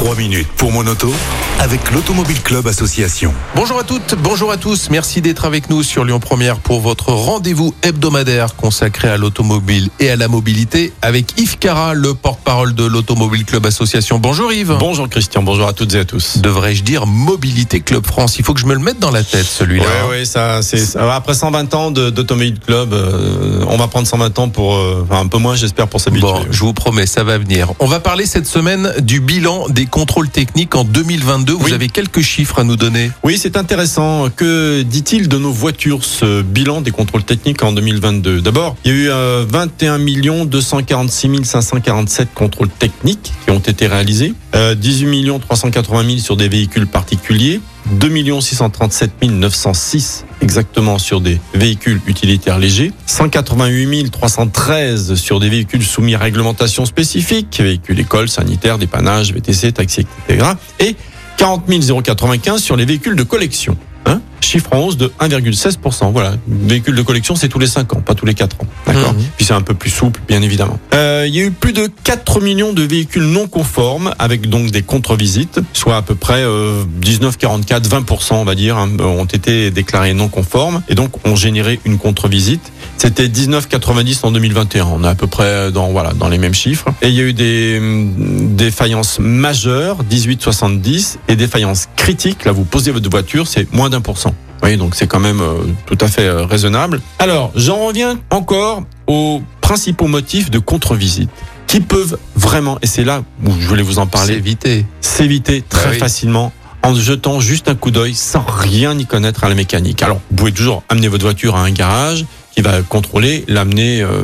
3 minutes pour mon auto avec l'Automobile Club Association. Bonjour à toutes, bonjour à tous. Merci d'être avec nous sur Lyon Première pour votre rendez-vous hebdomadaire consacré à l'automobile et à la mobilité avec Yves Cara, le porte-parole de l'Automobile Club Association. Bonjour Yves. Bonjour Christian, bonjour à toutes et à tous. Devrais-je dire Mobilité Club France? Il faut que je me le mette dans la tête celui-là. Ouais, ouais, ça, c'est après 120 ans d'Automobile Club, euh, on va prendre 120 ans pour, euh, enfin, un peu moins, j'espère, pour s'habituer. Bon, je vous promets, ça va venir. On va parler cette semaine du bilan des contrôles techniques en 2022. Vous Oui. avez quelques chiffres à nous donner. Oui, c'est intéressant. Que dit-il de nos voitures, ce bilan des contrôles techniques en 2022 D'abord, il y a eu euh, 21 246 547 contrôles techniques qui ont été réalisés, euh, 18 380 000 sur des véhicules particuliers, 2 637 906 exactement sur des véhicules utilitaires légers, 188 313 sur des véhicules soumis à réglementation spécifique, véhicules écoles, sanitaires, dépannage, VTC, taxi, etc. Et 40 095 sur les véhicules de collection. Hein Chiffre en hausse de 1,16%. Voilà, véhicule de collection, c'est tous les 5 ans, pas tous les 4 ans. D'accord Mhm. Puis c'est un peu plus souple, bien évidemment. Euh, il y a eu plus de 4 millions de véhicules non conformes, avec donc des contre-visites, soit à peu près euh, 19, 44, 20%, on va dire, hein, ont été déclarés non conformes, et donc ont généré une contre-visite. C'était 19,90 en 2021. On est à peu près dans voilà dans les mêmes chiffres. Et il y a eu des hum, défaillances majeures, 18,70, et défaillances critiques. Là, vous posez votre voiture, c'est moins d'un pour cent. Oui, donc c'est quand même euh, tout à fait euh, raisonnable. Alors, j'en reviens encore aux principaux motifs de contre-visite qui peuvent vraiment, et c'est là où je voulais vous en parler, évité. s'éviter très Bah oui. facilement en jetant juste un coup d'œil sans rien y connaître à la mécanique. Alors, vous pouvez toujours amener votre voiture à un garage qui va contrôler, l'amener, euh,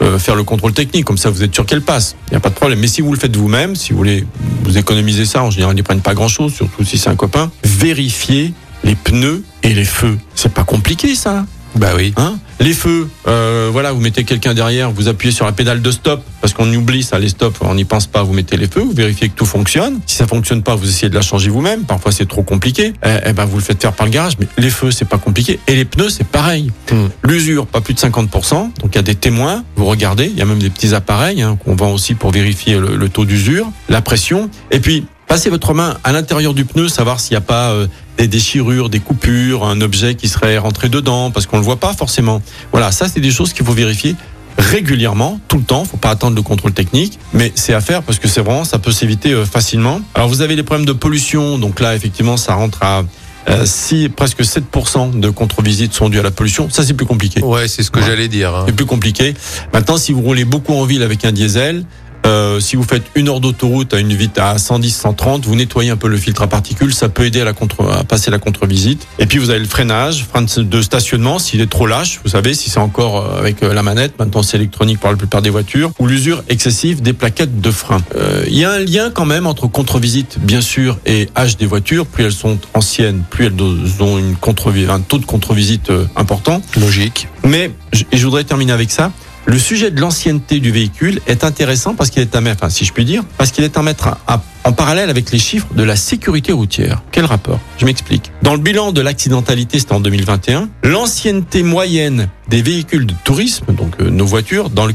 euh, faire le contrôle technique. Comme ça, vous êtes sûr qu'elle passe. Il n'y a pas de problème. Mais si vous le faites vous-même, si vous voulez vous économiser ça, en général, ils prennent pas grand-chose, surtout si c'est un copain. Vérifiez les pneus et les feux. C'est pas compliqué, ça. Bah oui. Hein? Les feux, euh, voilà, vous mettez quelqu'un derrière, vous appuyez sur la pédale de stop parce qu'on oublie ça, les stops, on n'y pense pas. Vous mettez les feux, vous vérifiez que tout fonctionne. Si ça fonctionne pas, vous essayez de la changer vous-même. Parfois c'est trop compliqué. Eh, eh ben vous le faites faire par le garage. Mais les feux c'est pas compliqué et les pneus c'est pareil. Hmm. L'usure pas plus de 50%. Donc il y a des témoins. Vous regardez, il y a même des petits appareils hein, qu'on vend aussi pour vérifier le, le taux d'usure, la pression. Et puis passez votre main à l'intérieur du pneu, savoir s'il n'y a pas euh, des déchirures, des coupures, un objet qui serait rentré dedans, parce qu'on le voit pas forcément. Voilà, ça c'est des choses qu'il faut vérifier régulièrement, tout le temps. Faut pas attendre le contrôle technique, mais c'est à faire parce que c'est vraiment, ça peut s'éviter euh, facilement. Alors vous avez les problèmes de pollution, donc là effectivement ça rentre à euh, si presque 7% de contre-visites sont dues à la pollution, ça c'est plus compliqué. Ouais, c'est ce que Ouais. j'allais dire. hein. C'est plus compliqué. Maintenant, si vous roulez beaucoup en ville avec un diesel, euh, si vous faites une heure d'autoroute à une vitesse à 110, 130, vous nettoyez un peu le filtre à particules, ça peut aider à, la contre, à passer la contre-visite. Et puis vous avez le freinage, frein de- stationnement, s'il est trop lâche, vous savez, si c'est encore euh, avec euh, la manette, maintenant c'est électronique pour la plupart des voitures, ou l'usure excessive des plaquettes de frein. Euh, Il y a un lien quand même entre contre-visite, bien sûr, et âge des voitures. Plus elles sont anciennes, plus elles ont une contre un taux de contre-visite important. Logique. Mais et je voudrais terminer avec ça. Le sujet de l'ancienneté du véhicule est intéressant parce qu'il est à mettre, enfin, si je puis dire, parce qu'il est à mettre en parallèle avec les chiffres de la sécurité routière. Quel rapport? Je m'explique. Dans le bilan de l'accidentalité, c'était en 2021, l'ancienneté moyenne des véhicules de tourisme, donc euh, nos voitures, dans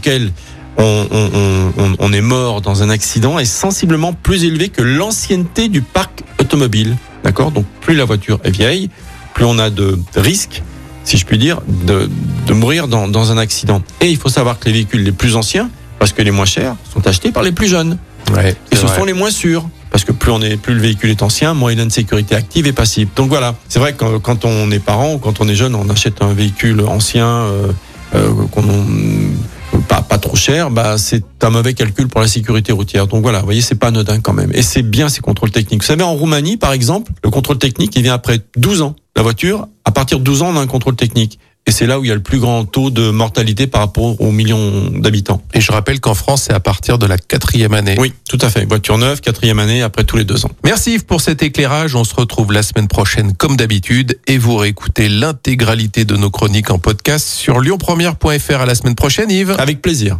on- on est mort dans un accident, est sensiblement plus élevée que l'ancienneté du parc automobile. D'accord? Donc plus la voiture est vieille, plus on a de risques si je puis dire, de, de mourir dans, dans un accident. Et il faut savoir que les véhicules les plus anciens, parce que les moins chers, sont achetés par les plus jeunes. Ouais. Et ce vrai. sont les moins sûrs. Parce que plus on est, plus le véhicule est ancien, moins il a une sécurité active et passive. Donc voilà, c'est vrai que quand on est parent ou quand on est jeune, on achète un véhicule ancien, euh, euh, qu'on pas, pas trop cher, bah c'est un mauvais calcul pour la sécurité routière. Donc voilà, vous voyez, c'est pas anodin quand même. Et c'est bien ces contrôles techniques. Vous savez, en Roumanie, par exemple, le contrôle technique, il vient après 12 ans. La voiture, à partir de 12 ans, on a un contrôle technique. Et c'est là où il y a le plus grand taux de mortalité par rapport aux millions d'habitants. Et je rappelle qu'en France, c'est à partir de la quatrième année. Oui, tout à fait. Voiture neuve, quatrième année, après tous les deux ans. Merci Yves pour cet éclairage. On se retrouve la semaine prochaine comme d'habitude et vous réécoutez l'intégralité de nos chroniques en podcast sur lyonpremière.fr. À la semaine prochaine Yves. Avec plaisir.